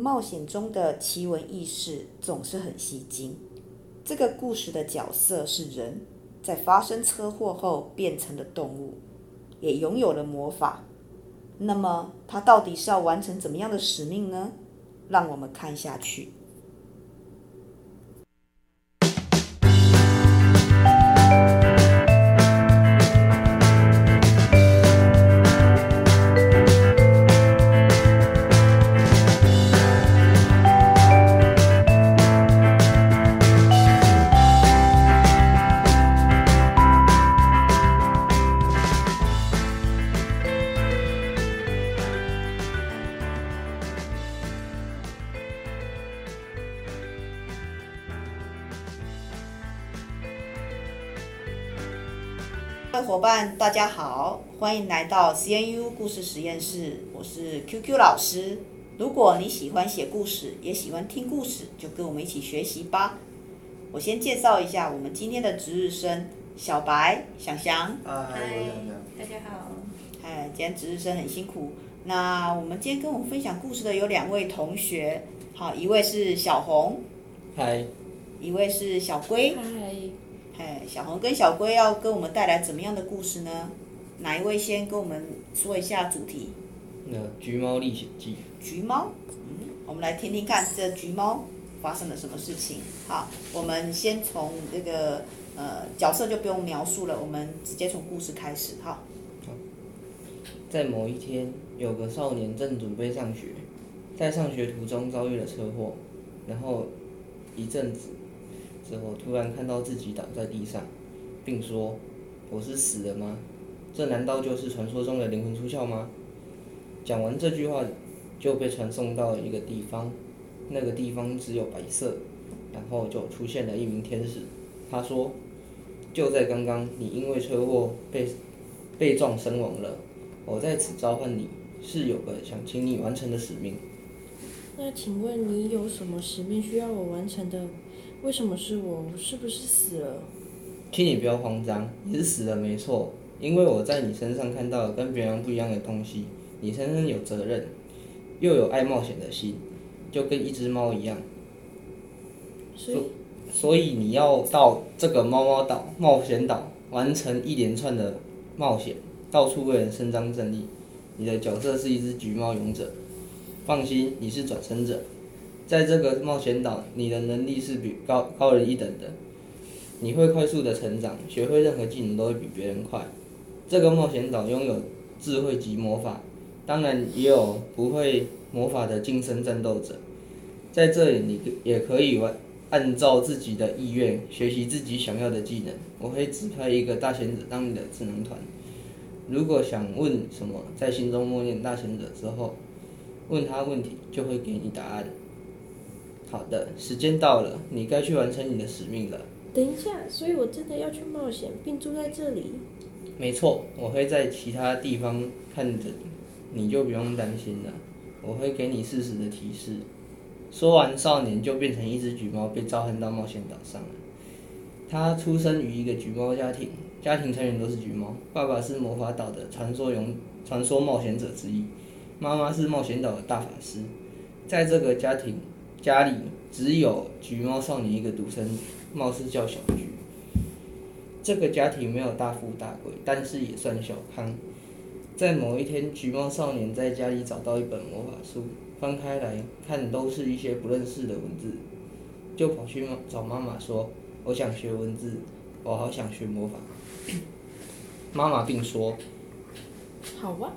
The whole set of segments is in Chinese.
冒险中的奇闻异事总是很吸睛。这个故事的角色是人，在发生车祸后变成了动物，也拥有了魔法。那么，他到底是要完成怎么样的使命呢？让我们看下去。各位伙伴，大家好，欢迎来到 CNU 故事实验室。我是 QQ 老师。如果你喜欢写故事，也喜欢听故事，就跟我们一起学习吧。我先介绍一下我们今天的值日生小白、翔翔。嗨，大家好。嗨，今天值日生很辛苦。那我们今天跟我们分享故事的有两位同学，好，一位是小红。嗨。一位是小龟。嗨。哎，小红跟小龟要跟我们带来怎么样的故事呢？哪一位先跟我们说一下主题？那《橘猫历险记》。橘猫，嗯，我们来听听看这橘猫发生了什么事情。好，我们先从这个呃角色就不用描述了，我们直接从故事开始。好。好。在某一天，有个少年正准备上学，在上学途中遭遇了车祸，然后一阵子。之后突然看到自己倒在地上，并说：“我是死了吗？这难道就是传说中的灵魂出窍吗？”讲完这句话，就被传送到一个地方，那个地方只有白色，然后就出现了一名天使。他说：“就在刚刚，你因为车祸被被撞身亡了。我在此召唤你，是有个想请你完成的使命。”那请问你有什么使命需要我完成的？为什么是我？我是不是死了？请你不要慌张，你是死了没错，因为我在你身上看到了跟别人不一样的东西。你身上有责任，又有爱冒险的心，就跟一只猫一样。所以，所以你要到这个猫猫岛冒险岛，完成一连串的冒险，到处为人伸张正义。你的角色是一只橘猫勇者，放心，你是转生者。在这个冒险岛，你的能力是比高高人一等的，你会快速的成长，学会任何技能都会比别人快。这个冒险岛拥有智慧级魔法，当然也有不会魔法的近身战斗者。在这里，你也可以玩，按照自己的意愿学习自己想要的技能。我会指派一个大贤者当你的智囊团。如果想问什么，在心中默念大贤者之后，问他问题，就会给你答案。好的，时间到了，你该去完成你的使命了。等一下，所以我真的要去冒险，并住在这里？没错，我会在其他地方看着你，你就不用担心了。我会给你适时的提示。说完，少年就变成一只橘猫，被召唤到冒险岛上了。他出生于一个橘猫家庭，家庭成员都是橘猫。爸爸是魔法岛的传说勇、传说冒险者之一，妈妈是冒险岛的大法师。在这个家庭。家里只有橘猫少年一个独生子，貌似叫小橘。这个家庭没有大富大贵，但是也算小康。在某一天，橘猫少年在家里找到一本魔法书，翻开来看都是一些不认识的文字，就跑去找妈妈说：“我想学文字，我好想学魔法。”妈妈并说：“好啊。”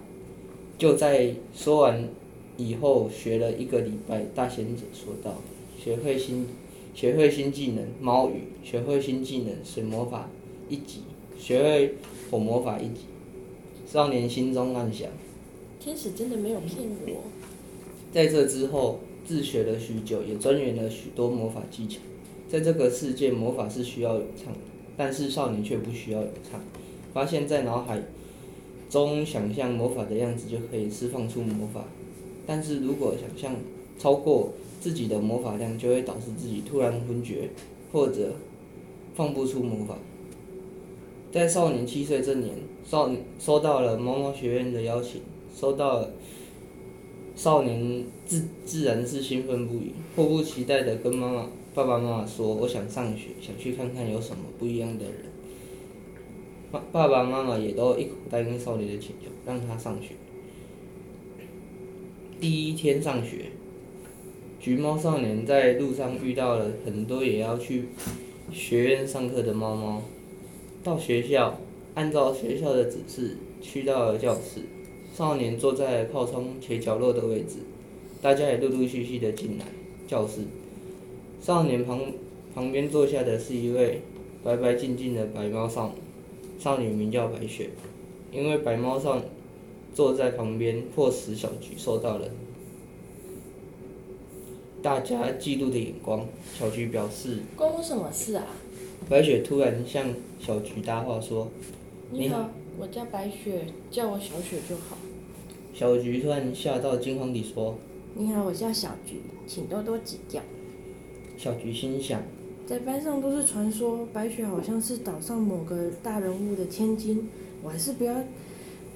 就在说完。以后学了一个礼拜，大贤者说道：“学会新，学会新技能猫语，学会新技能水魔法一级，学会火魔法一级。”少年心中暗想：“天使真的没有骗我。”在这之后，自学了许久，也钻研了许多魔法技巧。在这个世界，魔法是需要咏唱的，但是少年却不需要咏唱，发现在脑海中想象魔法的样子，就可以释放出魔法。但是如果想象超过自己的魔法量，就会导致自己突然昏厥，或者放不出魔法。在少年七岁这年，少收到了猫猫学院的邀请，收到了少年自自然是兴奋不已，迫不及待地跟妈妈、爸爸妈妈说：“我想上学，想去看看有什么不一样的人。”爸爸爸妈妈也都一口答应少年的请求，让他上学。第一天上学，橘猫少年在路上遇到了很多也要去学院上课的猫猫。到学校，按照学校的指示，去到了教室。少年坐在靠窗且角落的位置，大家也陆陆续续的进来教室。少年旁旁边坐下的是一位白白净净的白猫少女，少女名叫白雪。因为白猫少女坐在旁边，迫使小菊受到了大家嫉妒的眼光。小菊表示：“关我什么事啊？”白雪突然向小菊搭话说：“你好。”我叫白雪，叫我小雪就好。小菊突然吓到，惊慌地说：“你好，我叫小菊，请多多指教。”小菊心想，在班上都是传说，白雪好像是岛上某个大人物的千金，我还是不要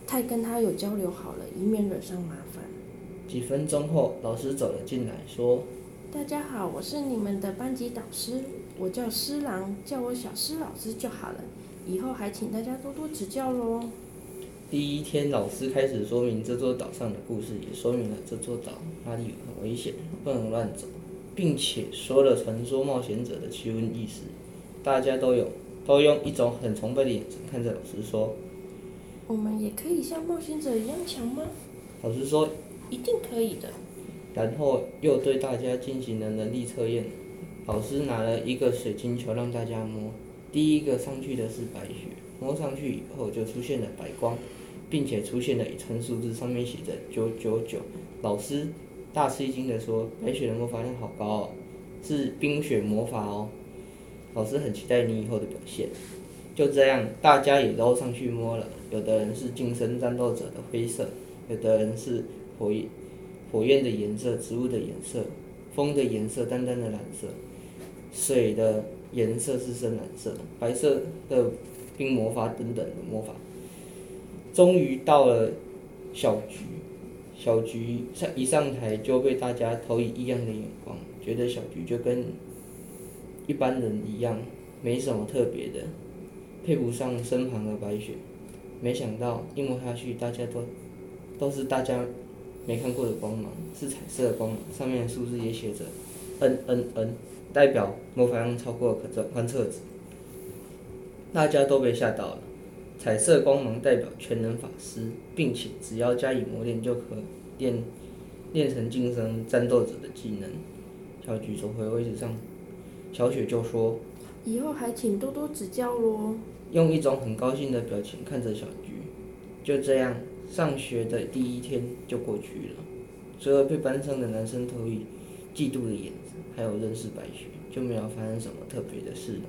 太跟他有交流好了，以免惹上麻烦。几分钟后，老师走了进来，说：“大家好，我是你们的班级导师，我叫施郎，叫我小施老师就好了。”以后还请大家多多指教喽。第一天，老师开始说明这座岛上的故事，也说明了这座岛哪里很危险，不能乱走，并且说了传说冒险者的奇闻异事。大家都有都用一种很崇拜的眼神看着老师说：“我们也可以像冒险者一样强吗？”老师说：“一定可以的。”然后又对大家进行了能力测验。老师拿了一个水晶球让大家摸。第一个上去的是白雪，摸上去以后就出现了白光，并且出现了一串数字，上面写着九九九。老师大吃一惊地说：“白雪的魔法量好高哦，是冰雪魔法哦。”老师很期待你以后的表现。就这样，大家也都上去摸了。有的人是近身战斗者的灰色，有的人是火焰火焰的颜色，植物的颜色，风的颜色淡淡的蓝色，水的。颜色是深蓝色，白色的冰魔法等等的魔法，终于到了小菊。小菊上一上台就被大家投以异样的眼光，觉得小菊就跟一般人一样，没什么特别的，配不上身旁的白雪。没想到一摸下去，大家都都是大家没看过的光芒，是彩色光芒，上面的数字也写着 N N N。代表魔法量超过可观测值，大家都被吓到了。彩色光芒代表全能法师，并且只要加以磨练就可练练成近身战斗者的技能。小菊走回位置上，小雪就说：“以后还请多多指教喽。”用一种很高兴的表情看着小菊。就这样，上学的第一天就过去了。除了被班上的男生投以嫉妒的眼神。还有认识白雪，就没有发生什么特别的事了。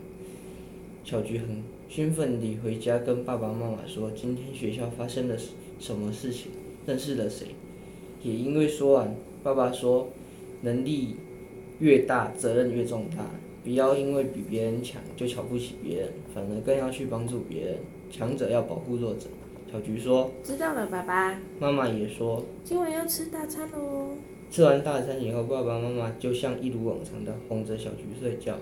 小菊很兴奋地回家跟爸爸妈妈说，今天学校发生了什么事情，认识了谁。也因为说完，爸爸说，能力越大，责任越重大，不要因为比别人强就瞧不起别人，反而更要去帮助别人。强者要保护弱者。小菊说：“知道了，爸爸。”妈妈也说：“今晚要吃大餐喽。”吃完大餐以后，爸爸妈妈就像一如往常的哄着小菊睡觉。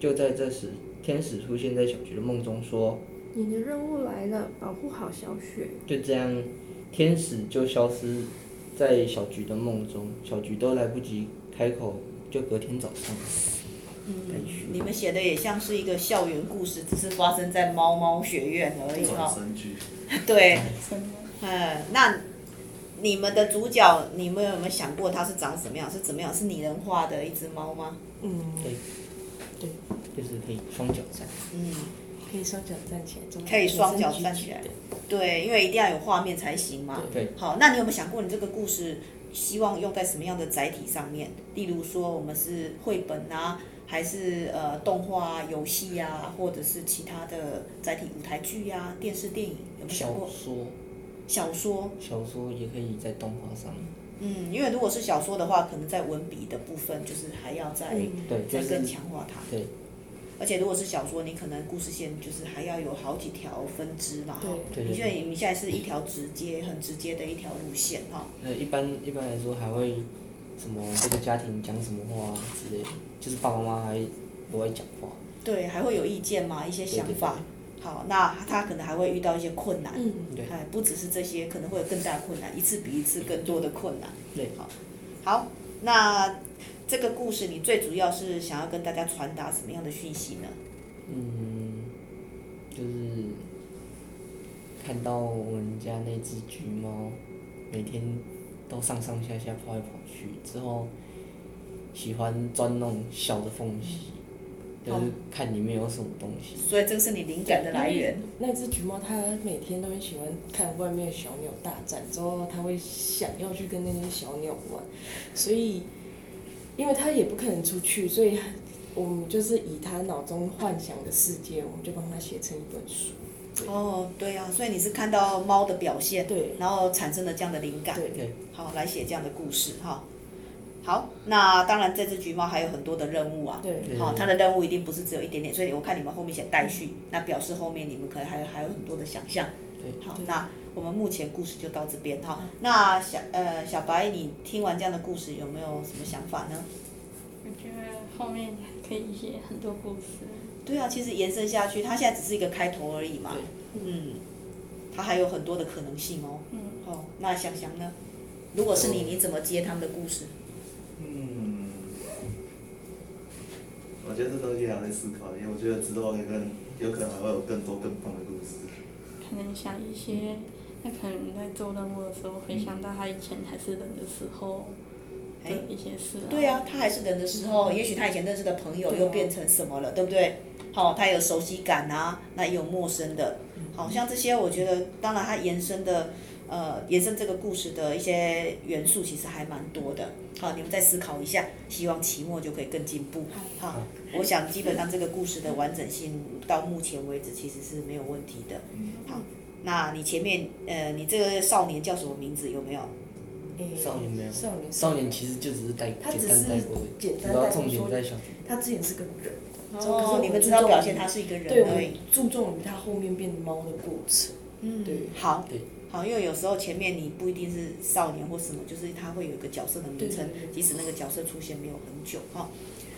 就在这时，天使出现在小菊的梦中，说：“你的任务来了，保护好小雪。”就这样，天使就消失在小菊的梦中。小菊都来不及开口，就隔天早上。嗯，你们写的也像是一个校园故事，只是发生在猫猫学院而已哈。对，嗯，那。你们的主角，你们有没有想过它是长什么样？是怎么样？是拟人化的一只猫吗？嗯，对，对，就是可以双脚站。嗯，可以双脚站起来。可以双脚站起来。对，因为一定要有画面才行嘛。对。好，那你有没有想过，你这个故事希望用在什么样的载体上面？例如说，我们是绘本啊，还是呃动画啊、游戏呀，或者是其他的载体，舞台剧呀、啊、电视电影，有没有想过？小说。小说，小说也可以在动画上。嗯，因为如果是小说的话，可能在文笔的部分就是还要再、嗯、对，再更强化它。对。而且如果是小说，你可能故事线就是还要有好几条分支嘛，哈。对。你现在你现在是一条直接、很直接的一条路线，哈。那一般一般来说还会什么这个家庭讲什么话之类的，就是爸爸妈妈还不会讲话。对，还会有意见嘛，一些想法。对对对好，那他可能还会遇到一些困难。嗯，对。哎，不只是这些，可能会有更大的困难，一次比一次更多的困难。对。好，好，那这个故事你最主要是想要跟大家传达什么样的讯息呢？嗯，就是看到我们家那只橘猫，每天都上上下下跑来跑去，之后喜欢钻那种小的缝隙。就是看里面有什么东西，所以这个是你灵感的来源。那只橘猫它每天都很喜欢看外面的小鸟大战，之后它会想要去跟那些小鸟玩，所以因为它也不可能出去，所以我们就是以它脑中幻想的世界，我们就帮它写成一本书。哦，对呀、啊，所以你是看到猫的表现，对，然后产生了这样的灵感，对，对，好来写这样的故事哈。好，那当然，这只橘猫还有很多的任务啊。对。好，它的任务一定不是只有一点点，所以我看你们后面写待续，那表示后面你们可能还有还有很多的想象。对。好，那我们目前故事就到这边哈。那小呃小白，你听完这样的故事有没有什么想法呢？我觉得后面可以写很多故事。对啊，其实延伸下去，它现在只是一个开头而已嘛。对。嗯。它还有很多的可能性哦。嗯。哦，那想想呢？如果是你，你怎么接他们的故事？嗯我觉得这东西还在思考，因为我觉得之后可能有可能还会有更多更棒的故事。可能想一些，那可能在做任务的时候，会想到他以前还是人的时候的一些事、啊。对啊，他还是人的时候，也许他以前认识的朋友又变成什么了，对不对？好，他有熟悉感啊，那也有陌生的，好像这些，我觉得，当然他延伸的。呃，延伸这个故事的一些元素其实还蛮多的。好，你们再思考一下，希望期末就可以更进步。好，我想基本上这个故事的完整性到目前为止其实是没有问题的。好，那你前面呃，你这个少年叫什么名字？有没有？少年没有。少年。少年其实就只是带简单带过，主要重点在小橘。他之前是个人。哦，你们知道表现他是一个人。对，我注重于他后面变猫的过程。嗯，对，好。对。好，因为有时候前面你不一定是少年或什么，就是他会有一个角色的名称，即使那个角色出现没有很久哈。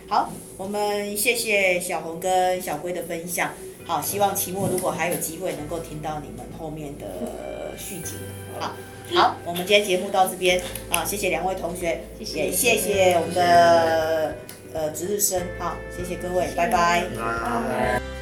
好，我们谢谢小红跟小龟的分享。好，希望期末如果还有机会能够听到你们后面的续集。好，好，我们今天节目到这边啊，谢谢两位同学，也谢谢我们的呃值日生，好，谢谢各位，拜拜。拜拜。